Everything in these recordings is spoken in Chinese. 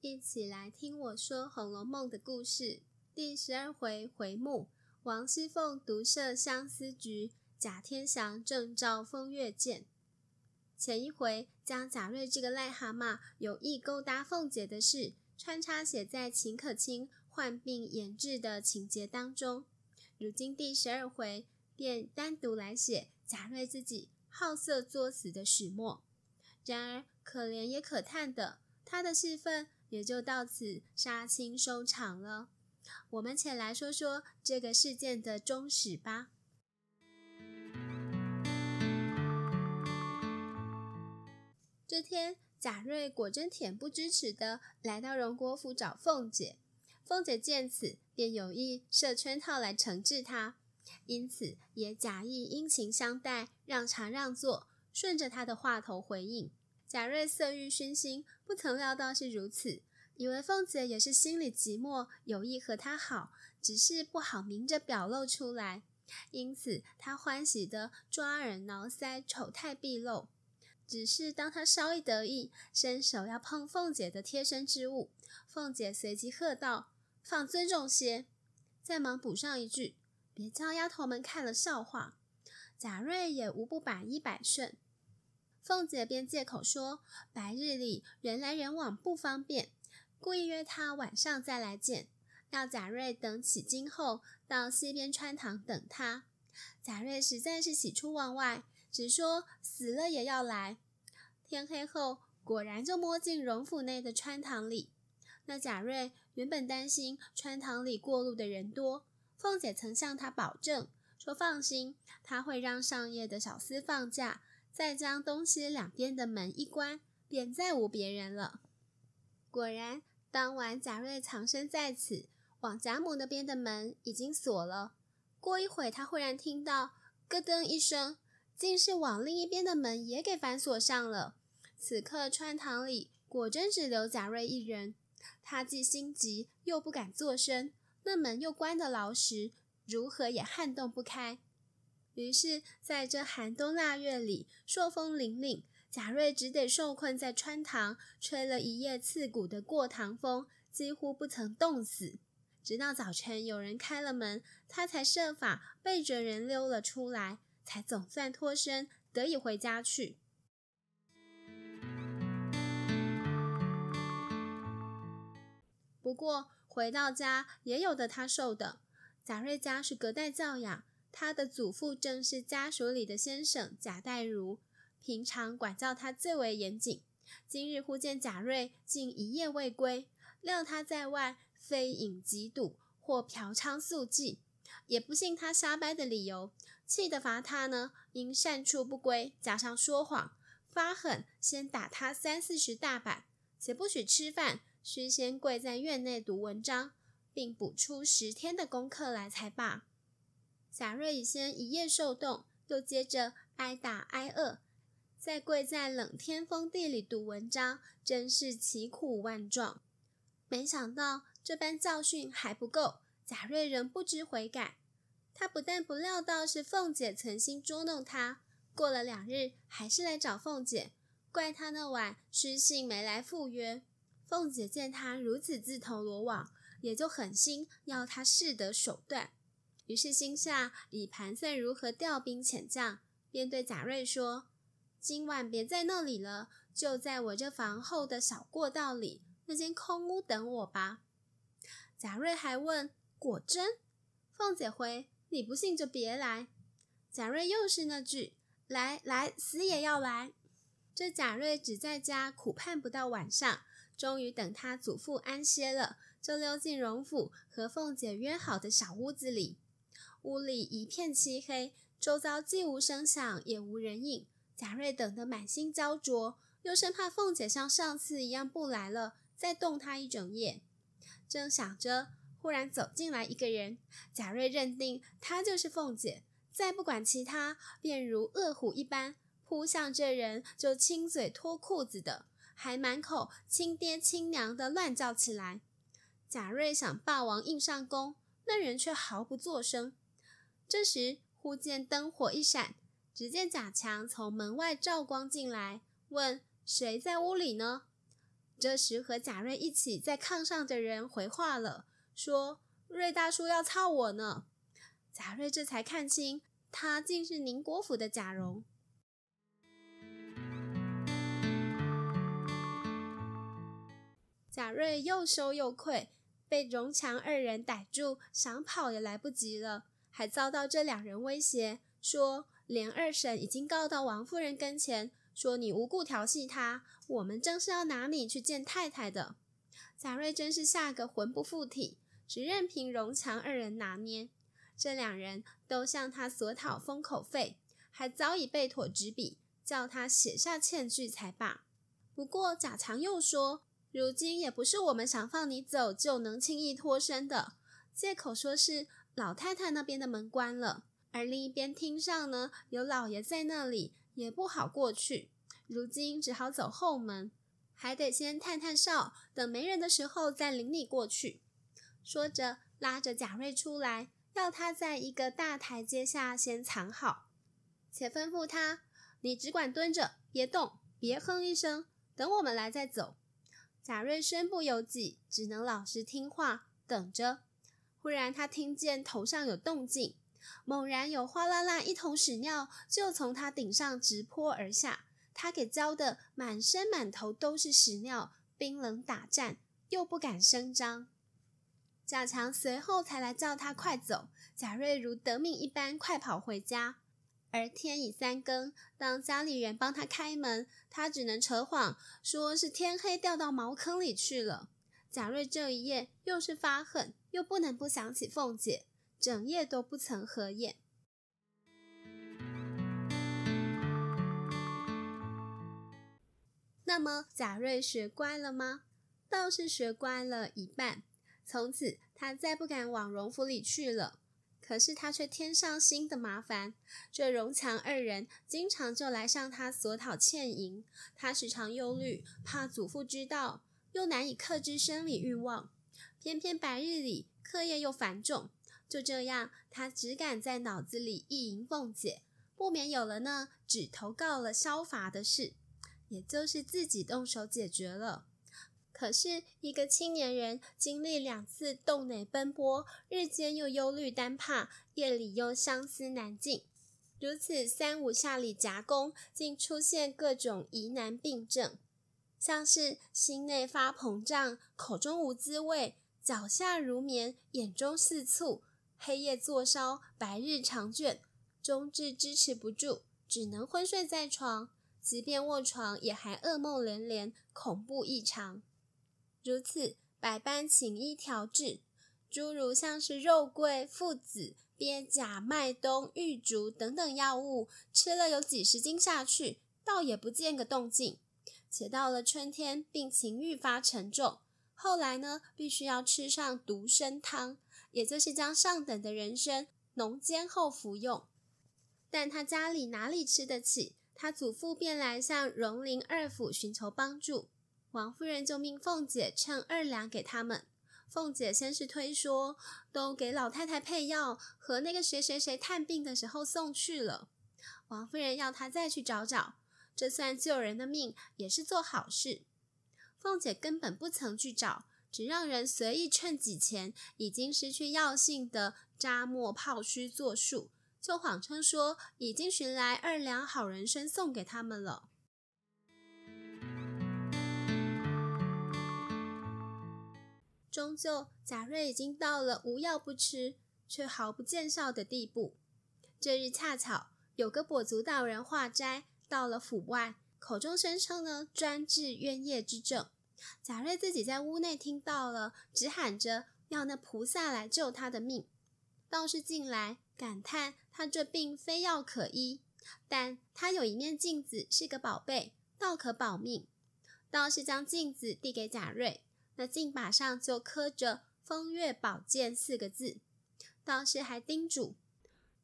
一起来听我说《红楼梦》的故事。第十二回回目：王熙凤独设相思局，贾天祥正照风月鉴。前一回将贾瑞这个癞蛤蟆有意勾搭凤姐的事穿插写在秦可卿患病研治的情节当中，如今第十二回便单独来写贾瑞自己好色作死的始末。然而可怜也可叹的，他的戏份也就到此杀青收场了。我们且来说说这个事件的终始吧。这天，贾瑞果真恬不知耻的来到荣国府找凤姐。凤姐见此，便有意设圈套来惩治他，因此也假意殷勤相待，让茶让座，顺着他的话头回应。贾瑞色欲熏心，不曾料到是如此，以为凤姐也是心里寂寞，有意和他好，只是不好明着表露出来，因此他欢喜地抓耳挠腮，丑态毕露。只是当他稍一得意，伸手要碰凤姐的贴身之物，凤姐随即喝道。放尊重些，再忙补上一句：“别叫丫头们看了笑话。”贾瑞也无不百依百顺。凤姐便借口说：“白日里人来人往不方便，故意约他晚上再来见，要贾瑞等起经后到西边穿堂等他。”贾瑞实在是喜出望外，只说死了也要来。天黑后，果然就摸进荣府内的穿堂里。那贾瑞原本担心穿堂里过路的人多，凤姐曾向他保证说：“放心，他会让上夜的小厮放假，再将东西两边的门一关，便再无别人了。”果然，当晚贾瑞藏身在此，往贾母那边的门已经锁了。过一会，他忽然听到咯噔一声，竟是往另一边的门也给反锁上了。此刻穿堂里果真只留贾瑞一人。他既心急，又不敢作声，那门又关得牢实，如何也撼动不开。于是，在这寒冬腊月里，朔风凛凛，贾瑞只得受困在穿堂，吹了一夜刺骨的过堂风，几乎不曾冻死。直到早晨有人开了门，他才设法背着人溜了出来，才总算脱身，得以回家去。不过回到家也有的他受的。贾瑞家是隔代教养，他的祖父正是家属里的先生贾代儒，平常管教他最为严谨。今日忽见贾瑞竟一夜未归，料他在外非饮即赌或嫖娼宿妓，也不信他瞎掰的理由，气得罚他呢，因擅处不归，加上说谎，发狠先打他三四十大板，且不许吃饭。须先跪在院内读文章，并补出十天的功课来才罢。贾瑞先一夜受冻，又接着挨打挨饿，再跪在冷天风地里读文章，真是奇苦万状。没想到这般教训还不够，贾瑞仍不知悔改。他不但不料到是凤姐存心捉弄他，过了两日还是来找凤姐，怪他那晚失信没来赴约。凤姐见他如此自投罗网，也就狠心要他适得手段。于是心下已盘算如何调兵遣将，便对贾瑞说：“今晚别在那里了，就在我这房后的小过道里那间空屋等我吧。”贾瑞还问：“果真？”凤姐回：“你不信就别来。”贾瑞又是那句：“来来，死也要来。”这贾瑞只在家苦盼不到晚上。终于等他祖父安歇了，就溜进荣府和凤姐约好的小屋子里。屋里一片漆黑，周遭既无声响，也无人影。贾瑞等得满心焦灼，又生怕凤姐像上次一样不来了，再冻他一整夜。正想着，忽然走进来一个人，贾瑞认定他就是凤姐，再不管其他，便如饿虎一般扑向这人，就亲嘴脱裤子的。还满口亲爹亲娘的乱叫起来。贾瑞想霸王硬上弓，那人却毫不作声。这时忽见灯火一闪，只见贾强从门外照光进来，问：“谁在屋里呢？”这时和贾瑞一起在炕上的人回话了，说：“瑞大叔要操我呢。”贾瑞这才看清，他竟是宁国府的贾蓉。贾瑞又羞又愧，被荣强二人逮住，想跑也来不及了，还遭到这两人威胁，说连二婶已经告到王夫人跟前。说你无故调戏她，我们正是要拿你去见太太的。贾瑞真是吓个魂不附体，只任凭荣强二人拿捏。这两人都向他索讨封口费，还早已备妥纸笔，叫他写下欠据才罢。不过贾强又说，如今也不是我们想放你走就能轻易脱身的，借口说是老太太那边的门关了，而另一边厅上呢，有老爷在那里。也不好过去，如今只好走后门，还得先探探哨，等没人的时候再领你过去。说着，拉着贾瑞出来，要他在一个大台阶下先藏好，且吩咐他：“你只管蹲着，别动，别哼一声，等我们来再走。”贾瑞身不由己，只能老实听话，等着。忽然，他听见头上有动静。猛然有哗啦啦一桶屎尿就从他顶上直泼而下，他给浇得满身满头都是屎尿，冰冷打颤，又不敢声张。贾强随后才来叫他快走，贾瑞如得命一般快跑回家。而天已三更，当家里人帮他开门，他只能扯谎说是天黑掉到茅坑里去了。贾瑞这一夜又是发恨，又不能不想起凤姐。整夜都不曾合眼。那么贾瑞学乖了吗？倒是学乖了一半。从此他再不敢往荣府里去了。可是他却添上新的麻烦。这荣强二人经常就来向他索讨欠银，他时常忧虑，怕祖父知道，又难以克制生理欲望。偏偏白日里课业又繁重。就这样，他只敢在脑子里意淫凤姐，不免有了呢只投告了萧罚的事，也就是自己动手解决了。可是，一个青年人经历两次洞内奔波，日间又忧虑单怕，夜里又相思难尽，如此三五下里夹攻，竟出现各种疑难病症，像是心内发膨胀，口中无滋味，脚下如绵，眼中似醋。黑夜坐烧，白日长卷，终至支持不住，只能昏睡在床。即便卧床，也还噩梦连连，恐怖异常。如此百般请医调治，诸如像是肉桂、附子、鳖甲、麦冬、玉竹等等药物，吃了有几十斤下去，倒也不见个动静。且到了春天，病情愈发沉重。后来呢，必须要吃上独参汤。也就是将上等的人参浓煎后服用，但他家里哪里吃得起？他祖父便来向荣宁二府寻求帮助。王夫人就命凤姐称二两给他们。凤姐先是推说，都给老太太配药和那个谁谁谁探病的时候送去了。王夫人要她再去找找，这算救人的命，也是做好事。凤姐根本不曾去找。只让人随意趁几钱，已经失去药性的扎末泡须作数，就谎称说已经寻来二两好人参送给他们了。终究，贾瑞已经到了无药不吃，却毫不见效的地步。这日恰巧有个跛足道人化斋到了府外，口中声称呢专治冤业之症。贾瑞自己在屋内听到了，只喊着要那菩萨来救他的命。道士进来，感叹他这病非药可医，但他有一面镜子是个宝贝，倒可保命。道士将镜子递给贾瑞，那镜把上就刻着“风月宝鉴”四个字。道士还叮嘱：“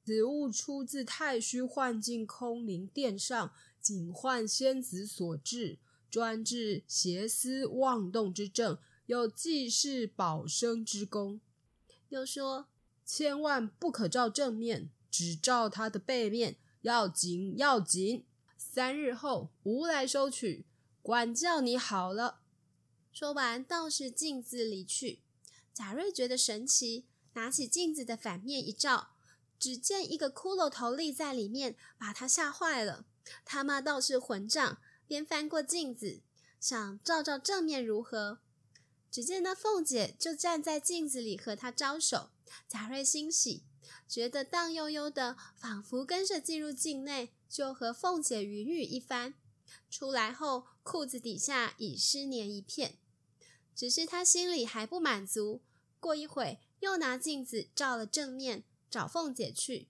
此物出自太虚幻境空灵殿上警幻仙子所制。”专治邪思妄动之症，有济世保生之功。又说，千万不可照正面，只照他的背面，要紧要紧。三日后，吾来收取，管教你好了。说完，道士径自离去。贾瑞觉得神奇，拿起镜子的反面一照，只见一个骷髅头立在里面，把他吓坏了。他骂道是混账，便翻过镜子，想照照正面如何。只见那凤姐就站在镜子里和他招手。贾瑞欣喜，觉得荡悠悠的，仿佛跟着进入镜内，就和凤姐云雨一番。出来后，裤子底下已湿黏一片。只是他心里还不满足，过一会又拿镜子照了正面，找凤姐去。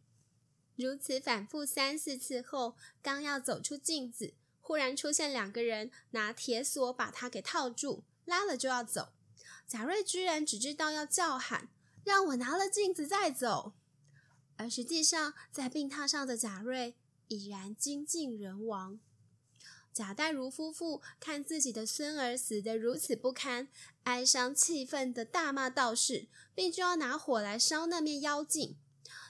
如此反复三四次后，刚要走出镜子，忽然出现两个人，拿铁锁把他给套住，拉了就要走。贾瑞居然只知道要叫喊，让我拿了镜子再走，而实际上在病榻上的贾瑞已然精尽人亡。贾代儒夫妇看自己的孙儿死得如此不堪，哀伤气愤地大骂道士，并就要拿火来烧那面妖镜。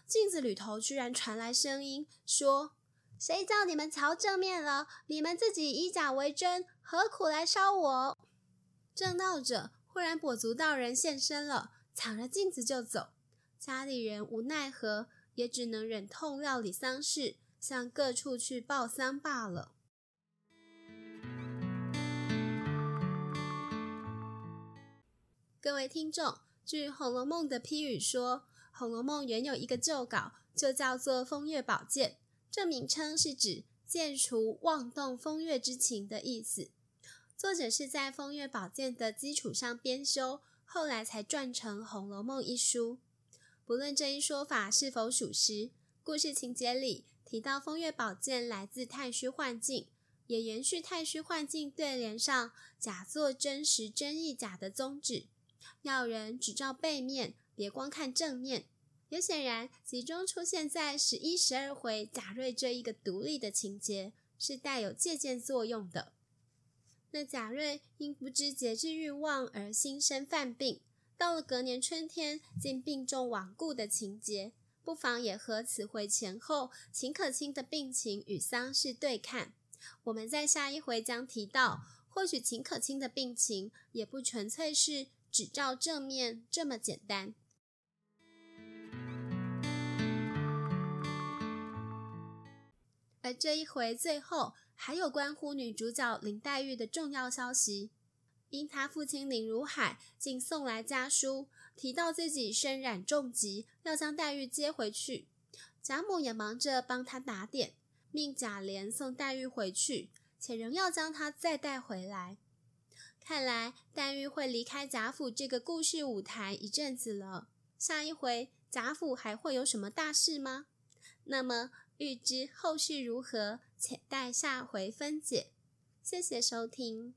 镜子里头居然传来声音，说：“谁叫你们瞧正面了？你们自己以假为真，何苦来烧我？”正闹着，忽然跛足道人现身了，抢了镜子就走。家里人无奈何，也只能忍痛料理丧事，向各处去报丧罢了。各位听众，据《红楼梦》的批语说，《红楼梦》原有一个旧稿，就叫做《风月宝鉴》，这名称是指剑除妄动风月之情的意思。作者是在《风月宝鉴》的基础上编修，后来才撰成《红楼梦》一书。不论这一说法是否属实，故事情节里提到风月宝鉴来自太虚幻境，也延续太虚幻境对联上假作真实，真亦假的宗旨。要人只照背面，别光看正面。也显然，集中出现在十一、十二回贾瑞这一个独立的情节，是带有借鉴作用的。那贾瑞因不知节制欲望而心生犯病，到了隔年春天竟病重罔顾的情节，不妨也和此回前后秦可卿的病情与丧事对看。我们在下一回将提到，或许秦可卿的病情也不纯粹是。只照正面这么简单，而这一回最后还有关乎女主角林黛玉的重要消息，因她父亲林如海竟送来家书，提到自己身染重疾，要将黛玉接回去。贾母也忙着帮她打点，命贾琏送黛玉回去，且仍要将她再带回来。看来黛玉会离开贾府这个故事舞台一阵子了。下一回贾府还会有什么大事吗？那么欲知后续如何，且待下回分解。谢谢收听。